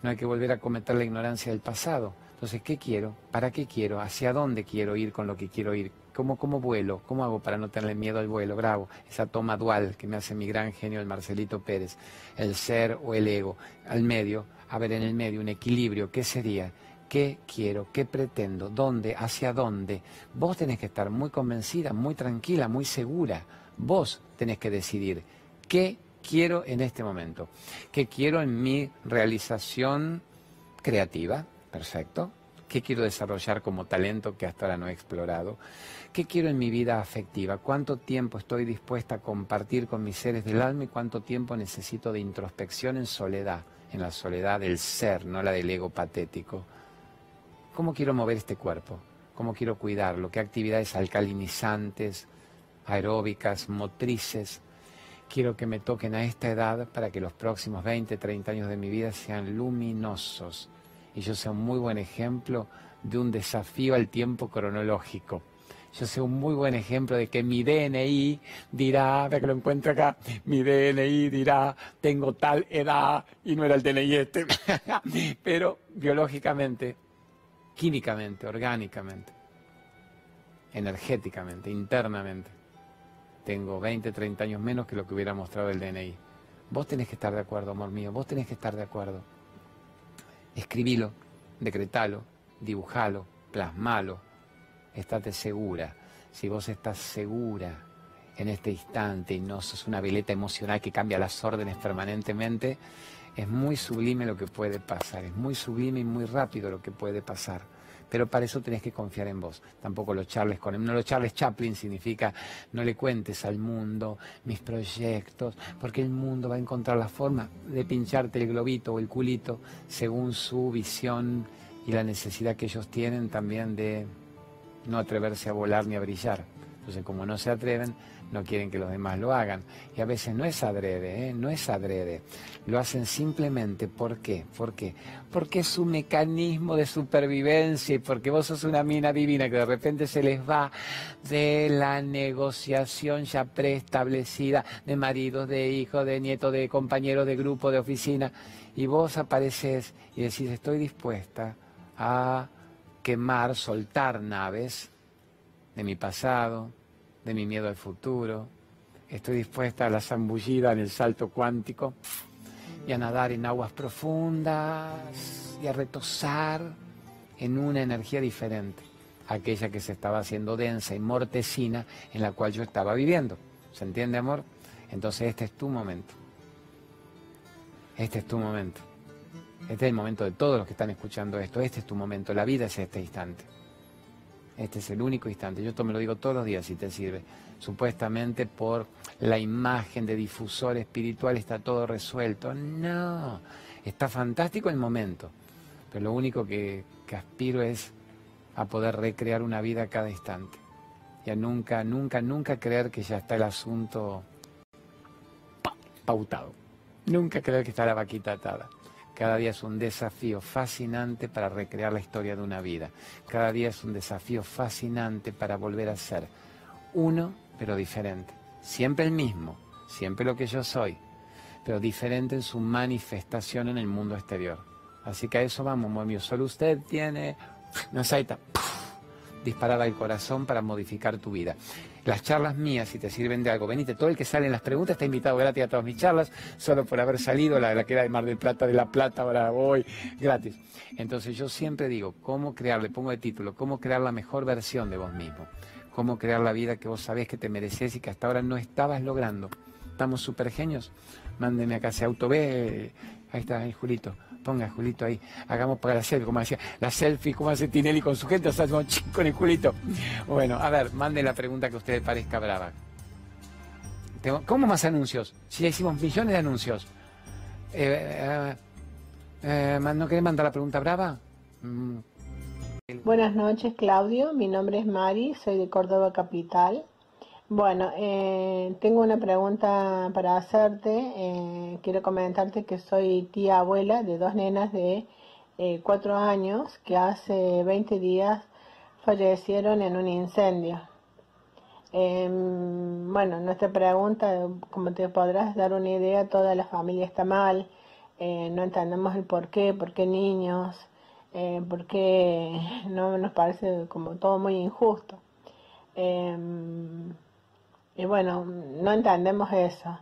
no hay que volver a cometer la ignorancia del pasado. Entonces, ¿qué quiero? ¿Para qué quiero? ¿Hacia dónde quiero ir con lo que quiero ir? ¿Cómo, ¿Cómo vuelo? ¿Cómo hago para no tenerle miedo al vuelo? Bravo. Esa toma dual que me hace mi gran genio, el Marcelito Pérez. El ser o el ego. Al medio, a ver en el medio, un equilibrio. ¿Qué sería? Qué quiero, qué pretendo, dónde, hacia dónde. Vos tenés que estar muy convencida, muy tranquila, muy segura. Vos tenés que decidir qué quiero en este momento, qué quiero en mi realización creativa, perfecto, qué quiero desarrollar como talento que hasta ahora no he explorado, qué quiero en mi vida afectiva, cuánto tiempo estoy dispuesta a compartir con mis seres del alma y cuánto tiempo necesito de introspección en soledad, en la soledad del ser, no la del ego patético ¿Cómo quiero mover este cuerpo? ¿Cómo quiero cuidarlo? ¿Qué actividades alcalinizantes, aeróbicas, motrices? Quiero que me toquen a esta edad para que los próximos 20, 30 años de mi vida sean luminosos y yo sea un muy buen ejemplo de un desafío al tiempo cronológico. Yo sea un muy buen ejemplo de que mi DNI dirá, ve que lo encuentro acá, mi DNI dirá, tengo tal edad y no era el DNI este, pero biológicamente químicamente, orgánicamente, energéticamente, internamente. Tengo 20, 30 años menos que lo que hubiera mostrado el DNI. Vos tenés que estar de acuerdo, amor mío, vos tenés que estar de acuerdo. Escribilo, decretalo, dibujalo, plasmalo, estate segura. Si vos estás segura en este instante y no sos una vileta emocional que cambia las órdenes permanentemente, es muy sublime lo que puede pasar, es muy sublime y muy rápido lo que puede pasar. Pero para eso tenés que confiar en vos. Tampoco lo charles con él. No lo charles Chaplin significa no le cuentes al mundo mis proyectos, porque el mundo va a encontrar la forma de pincharte el globito o el culito según su visión y la necesidad que ellos tienen también de no atreverse a volar ni a brillar. Entonces, como no se atreven, no quieren que los demás lo hagan. Y a veces no es adrede, ¿eh? no es adrede. Lo hacen simplemente, ¿por qué? ¿Por qué? Porque es un mecanismo de supervivencia y porque vos sos una mina divina que de repente se les va de la negociación ya preestablecida de maridos, de hijos, de nietos, de compañeros de grupo, de oficina. Y vos apareces y decís, estoy dispuesta a quemar, soltar naves de mi pasado, de mi miedo al futuro. Estoy dispuesta a la zambullida en el salto cuántico y a nadar en aguas profundas y a retosar en una energía diferente, aquella que se estaba haciendo densa y mortecina en la cual yo estaba viviendo. ¿Se entiende, amor? Entonces este es tu momento. Este es tu momento. Este es el momento de todos los que están escuchando esto. Este es tu momento. La vida es este instante. Este es el único instante. Yo esto me lo digo todos los días si te sirve. Supuestamente por la imagen de difusor espiritual está todo resuelto. No, está fantástico el momento. Pero lo único que, aspiro es a poder recrear una vida a cada instante. Y a nunca, nunca, nunca creer que ya está el asunto pautado. Nunca creer que está la vaquita atada. Cada día es un desafío fascinante para recrear la historia de una vida. Cada día es un desafío fascinante para volver a ser uno, pero diferente. Siempre el mismo, siempre lo que yo soy, pero diferente en su manifestación en el mundo exterior. Así que a eso vamos, muy mío. Solo usted tiene, no sé, está, disparar al corazón para modificar tu vida. Las charlas mías, si te sirven de algo, venite, todo el que sale en las preguntas está invitado gratis a todas mis charlas, solo por haber salido, la, la que era de Mar del Plata, de La Plata, ahora voy, gratis. Entonces yo siempre digo, ¿cómo crear? Le pongo de título, ¿cómo crear la mejor versión de vos mismo? ¿Cómo crear la vida que vos sabés que te mereces y que hasta ahora no estabas logrando? ¿Estamos súper genios? Mándeme acá ese auto, ve, ahí está, ahí Julito ponga Julito ahí, hagamos para la selfie, como decía, la selfie, como hace Tinelli con su gente, o sea, con el Julito. Bueno, a ver, mande la pregunta que a usted parezca brava. ¿Cómo más anuncios? Si ya hicimos millones de anuncios. Eh, eh, eh ¿No querés mandar la pregunta brava? Mm. Buenas noches, Claudio. Mi nombre es Mari, soy de Córdoba Capital. Bueno, eh, tengo una pregunta para hacerte. Eh, quiero comentarte que soy tía abuela de dos nenas de eh, cuatro años que hace 20 días fallecieron en un incendio. Em, bueno, nuestra pregunta, como te podrás dar una idea, toda la familia está mal, no entendemos el por qué, por qué niños, por qué no nos parece como todo muy injusto. Y bueno, no entendemos eso.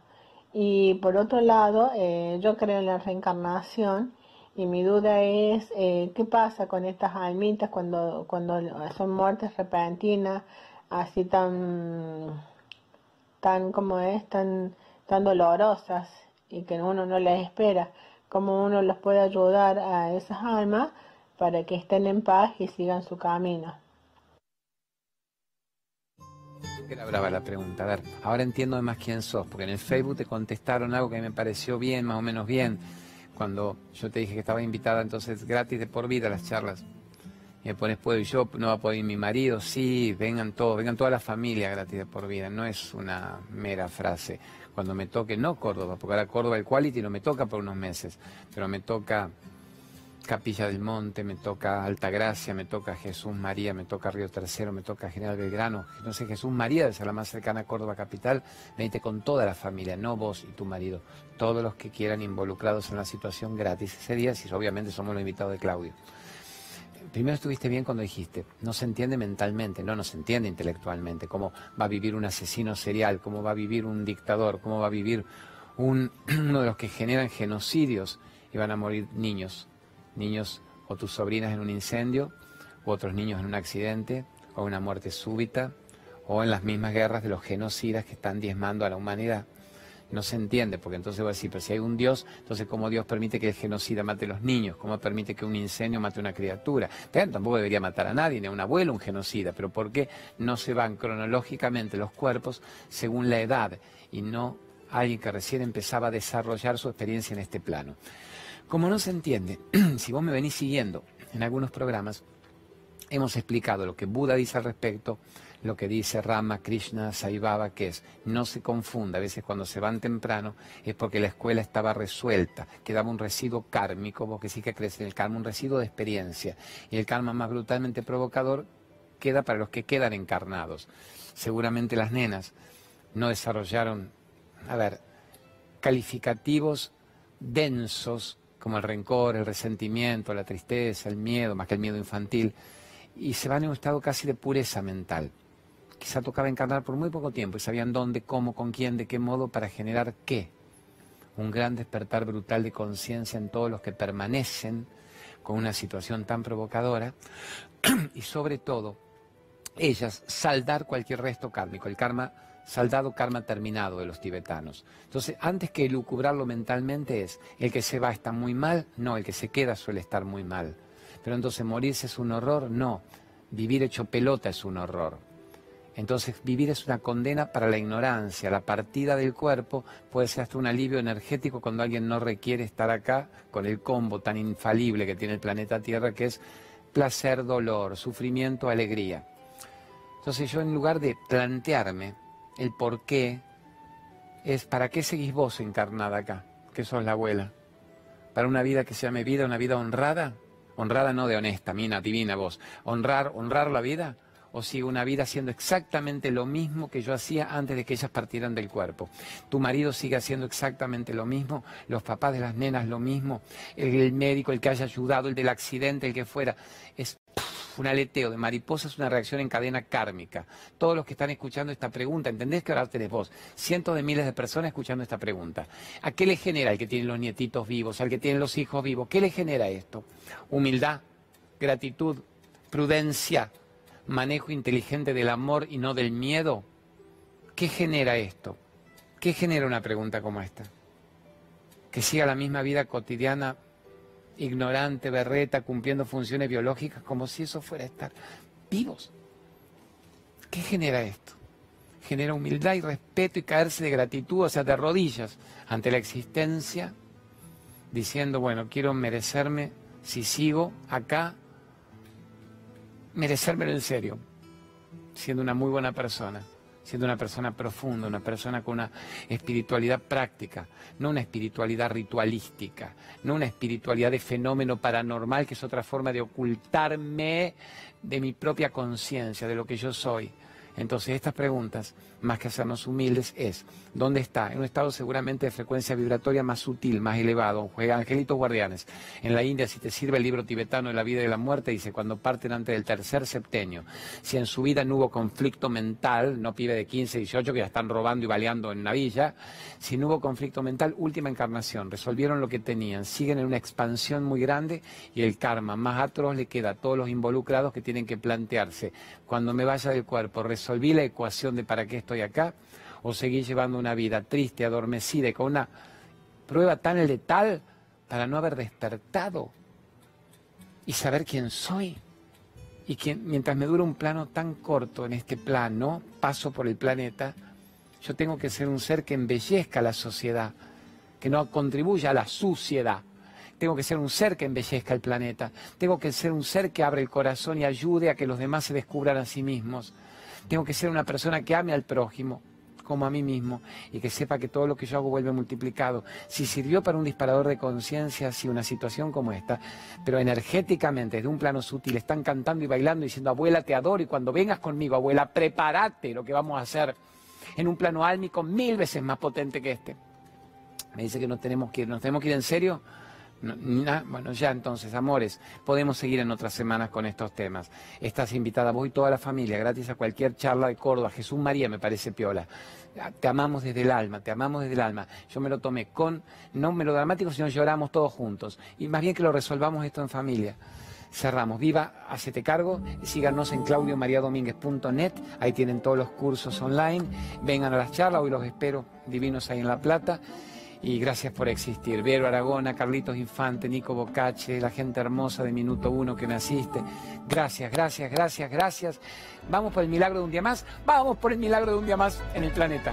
Y por otro lado, eh, yo creo en la reencarnación y mi duda es eh, qué pasa con estas almitas cuando, cuando son muertes repentinas, así tan, tan como es, tan, tan dolorosas y que uno no les espera. Cómo uno los puede ayudar a esas almas para que estén en paz y sigan su camino. Era brava la pregunta. A ver, ahora entiendo más quién sos, porque en el Facebook te contestaron algo que me pareció bien, más o menos bien, cuando yo te dije que estaba invitada entonces gratis de por vida las charlas. Y me pones, ¿puedo y yo? ¿No va a poder ir mi marido? Sí, vengan todos, vengan toda la familia gratis de por vida. No es una mera frase. Cuando me toque, no Córdoba, porque ahora Córdoba el Quality no me toca por unos meses, pero me toca Capilla del Monte, me toca Altagracia, me toca Jesús María, me toca Río Tercero, me toca General Belgrano, no sé, Jesús María, ser la más cercana a Córdoba Capital, venite con toda la familia, no vos y tu marido, todos los que quieran involucrados en la situación gratis ese día, si obviamente somos los invitados de Claudio. Primero estuviste bien cuando dijiste, no se entiende mentalmente, no, no se entiende intelectualmente, cómo va a vivir un asesino serial, cómo va a vivir un dictador, cómo va a vivir un, uno de los que generan genocidios y van a morir niños niños o tus sobrinas en un incendio, u otros niños en un accidente, o una muerte súbita, o en las mismas guerras de los genocidas que están diezmando a la humanidad. No se entiende, porque entonces va a decir, pero si hay un Dios, entonces ¿cómo Dios permite que el genocida mate a los niños? ¿Cómo permite que un incendio mate a una criatura? tampoco debería matar a nadie, ni a un abuelo, un genocida, pero ¿por qué no se van cronológicamente los cuerpos según la edad y no alguien que recién empezaba a desarrollar su experiencia en este plano? Como no se entiende, si vos me venís siguiendo en algunos programas, hemos explicado lo que Buda dice al respecto, lo que dice Rama, Krishna, Sai Baba, que es, no se confunda, a veces cuando se van temprano es porque la escuela estaba resuelta, quedaba un residuo kármico, vos que sí que crees en el karma, un residuo de experiencia, y el karma más brutalmente provocador queda para los que quedan encarnados. Seguramente las nenas no desarrollaron, a ver, calificativos densos como el rencor, el resentimiento, la tristeza, el miedo, más que el miedo infantil, y se van en un estado casi de pureza mental. Quizá tocaba encarnar por muy poco tiempo y sabían dónde, cómo, con quién, de qué modo para generar qué. Un gran despertar brutal de conciencia en todos los que permanecen con una situación tan provocadora y sobre todo ellas saldar cualquier resto kármico. El karma saldado karma terminado de los tibetanos. Entonces, antes que lucubrarlo mentalmente es, el que se va está muy mal, no, el que se queda suele estar muy mal. Pero entonces morirse es un horror, no, vivir hecho pelota es un horror. Entonces vivir es una condena para la ignorancia, la partida del cuerpo puede ser hasta un alivio energético cuando alguien no requiere estar acá con el combo tan infalible que tiene el planeta Tierra que es placer, dolor, sufrimiento, alegría. Entonces yo en lugar de plantearme el por qué, es para qué seguís vos encarnada acá, que sos la abuela. Para una vida que se llame vida, una vida honrada, honrada no de honesta, mina, divina vos. Honrar, honrar la vida, o sigo una vida haciendo exactamente lo mismo que yo hacía antes de que ellas partieran del cuerpo. Tu marido sigue haciendo exactamente lo mismo, los papás de las nenas lo mismo, el, médico, el que haya ayudado, el del accidente, el que fuera. Un aleteo de mariposas, una reacción en cadena kármica. Todos los que están escuchando esta pregunta, ¿entendés que ahora tenés vos? Cientos de miles de personas escuchando esta pregunta. ¿A qué le genera el que tiene los nietitos vivos, al que tiene los hijos vivos? ¿Qué le genera esto? Humildad, gratitud, prudencia, manejo inteligente del amor y no del miedo? ¿Qué genera esto? ¿Qué genera una pregunta como esta? Que siga la misma vida cotidiana, ignorante, berreta, cumpliendo funciones biológicas, como si eso fuera estar vivos. ¿Qué genera esto? Genera humildad y respeto y caerse de gratitud, o sea, de rodillas ante la existencia, diciendo, bueno, quiero merecerme, si sigo acá, merecérmelo en serio, siendo una muy buena persona, siendo una persona profunda, una persona con una espiritualidad práctica, no una espiritualidad ritualística, no una espiritualidad de fenómeno paranormal, que es otra forma de ocultarme de mi propia conciencia, de lo que yo soy. Entonces estas preguntas, más que hacernos humildes, es ¿dónde está? En un estado seguramente de frecuencia vibratoria más sutil, más elevado. Juega angelitos guardianes. En la India, si te sirve el libro tibetano de la vida y la muerte, dice, cuando parten antes del tercer septenio, si en su vida no hubo conflicto mental, no pibe de 15, 18 que ya están robando y baleando en una villa, si no hubo conflicto mental, última encarnación, resolvieron lo que tenían, siguen en una expansión muy grande y el karma más atroz le queda a todos los involucrados que tienen que plantearse, cuando me vaya del cuerpo, resolví la ecuación de para qué estoy acá, o seguí llevando una vida triste, adormecida y con una prueba tan letal para no haber despertado y saber quién soy. Y que mientras me dura un plano tan corto en este plano, paso por el planeta, yo tengo que ser un ser que embellezca la sociedad, que no contribuya a la suciedad. Tengo que ser un ser que embellezca el planeta. Tengo que ser un ser que abre el corazón y ayude a que los demás se descubran a sí mismos. Tengo que ser una persona que ame al prójimo como a mí mismo y que sepa que todo lo que yo hago vuelve multiplicado. Si sirvió para un disparador de conciencia, si una situación como esta, pero energéticamente, desde un plano sutil, están cantando y bailando diciendo, abuela, te adoro y cuando vengas conmigo, abuela, prepárate lo que vamos a hacer en un plano álmico mil veces más potente que este. Me dice que nos tenemos que ir, nos tenemos que ir en serio. Bueno, ya entonces, amores, podemos seguir en otras semanas con estos temas. Estás invitada vos y toda la familia, gratis a cualquier charla de Córdoba. Jesús María me parece piola. Te amamos desde el alma, te amamos desde el alma. Yo me lo tomé con, no melodramático, sino lloramos todos juntos. Y más bien que lo resolvamos esto en familia cerramos. Viva, hacete cargo, síganos en claudiomariadomínguez.net, ahí tienen todos los cursos online, vengan a las charlas, hoy los espero divinos ahí en La Plata y gracias por existir. Vero Aragona, Carlitos Infante, Nico Bocache, la gente hermosa de Minuto Uno que me asiste. Gracias, gracias, gracias, gracias. Vamos por el milagro de un día más, vamos por el milagro de un día más en el planeta.